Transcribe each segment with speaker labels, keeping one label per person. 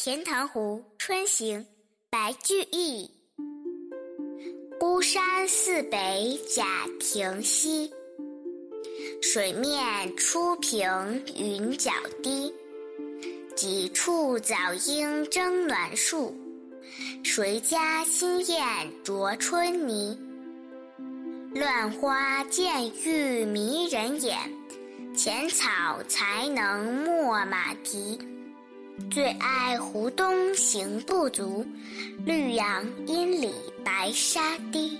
Speaker 1: 钱塘湖春行，白居易。孤山寺北贾亭西，水面初平云脚低。几处早莺争暖树，谁家新燕啄春泥？乱花渐欲迷人眼，浅草才能没马蹄。最爱湖东行不足，绿杨阴里白沙堤。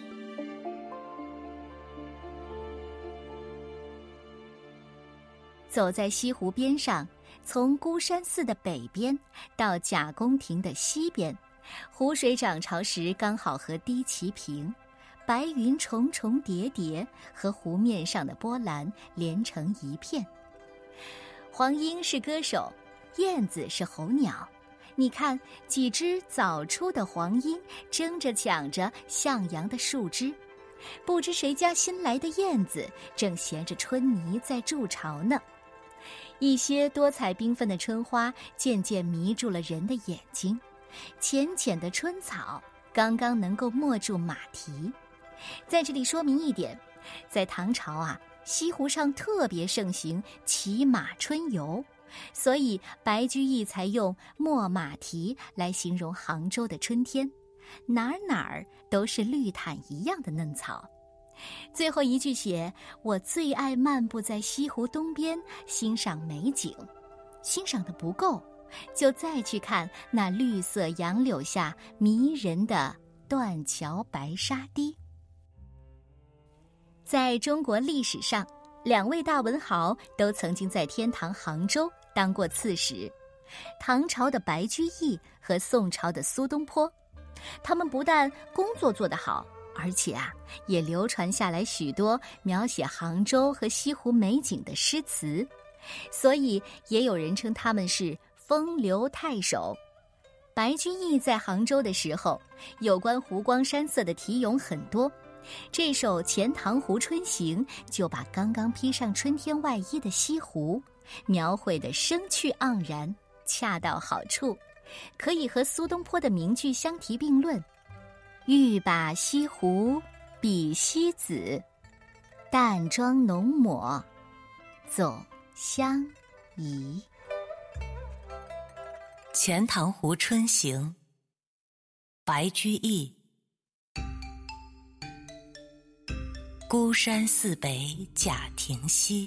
Speaker 2: 走在西湖边上，从孤山寺的北边到贾公亭的西边，湖水涨潮时刚好和堤齐平，白云重重叠叠，和湖面上的波澜连成一片。黄莺是歌手。燕子是候鸟，你看几只早出的黄莺争着抢着向阳的树枝，不知谁家新来的燕子正衔着春泥在筑巢呢。一些多彩缤纷的春花渐渐迷住了人的眼睛，浅浅的春草刚刚能够没住马蹄。在这里说明一点，在唐朝啊，西湖上特别盛行骑马春游。所以，白居易才用“没马蹄”来形容杭州的春天，哪儿哪儿都是绿毯一样的嫩草。最后一句写：“我最爱漫步在西湖东边，欣赏美景。”欣赏的不够，就再去看那绿色杨柳下迷人的断桥白沙堤。在中国历史上。两位大文豪都曾经在天堂杭州当过刺史，唐朝的白居易和宋朝的苏东坡，他们不但工作做得好，而且啊，也流传下来许多描写杭州和西湖美景的诗词，所以也有人称他们是风流太守。白居易在杭州的时候，有关湖光山色的题咏很多。这首《钱塘湖春行》就把刚刚披上春天外衣的西湖描绘的生趣盎然，恰到好处，可以和苏东坡的名句相提并论：“欲把西湖比西子，淡妆浓抹总相宜。”
Speaker 3: 《钱塘湖春行》白居易。孤山寺北贾亭西，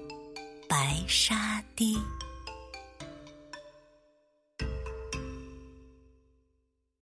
Speaker 3: 白沙堤。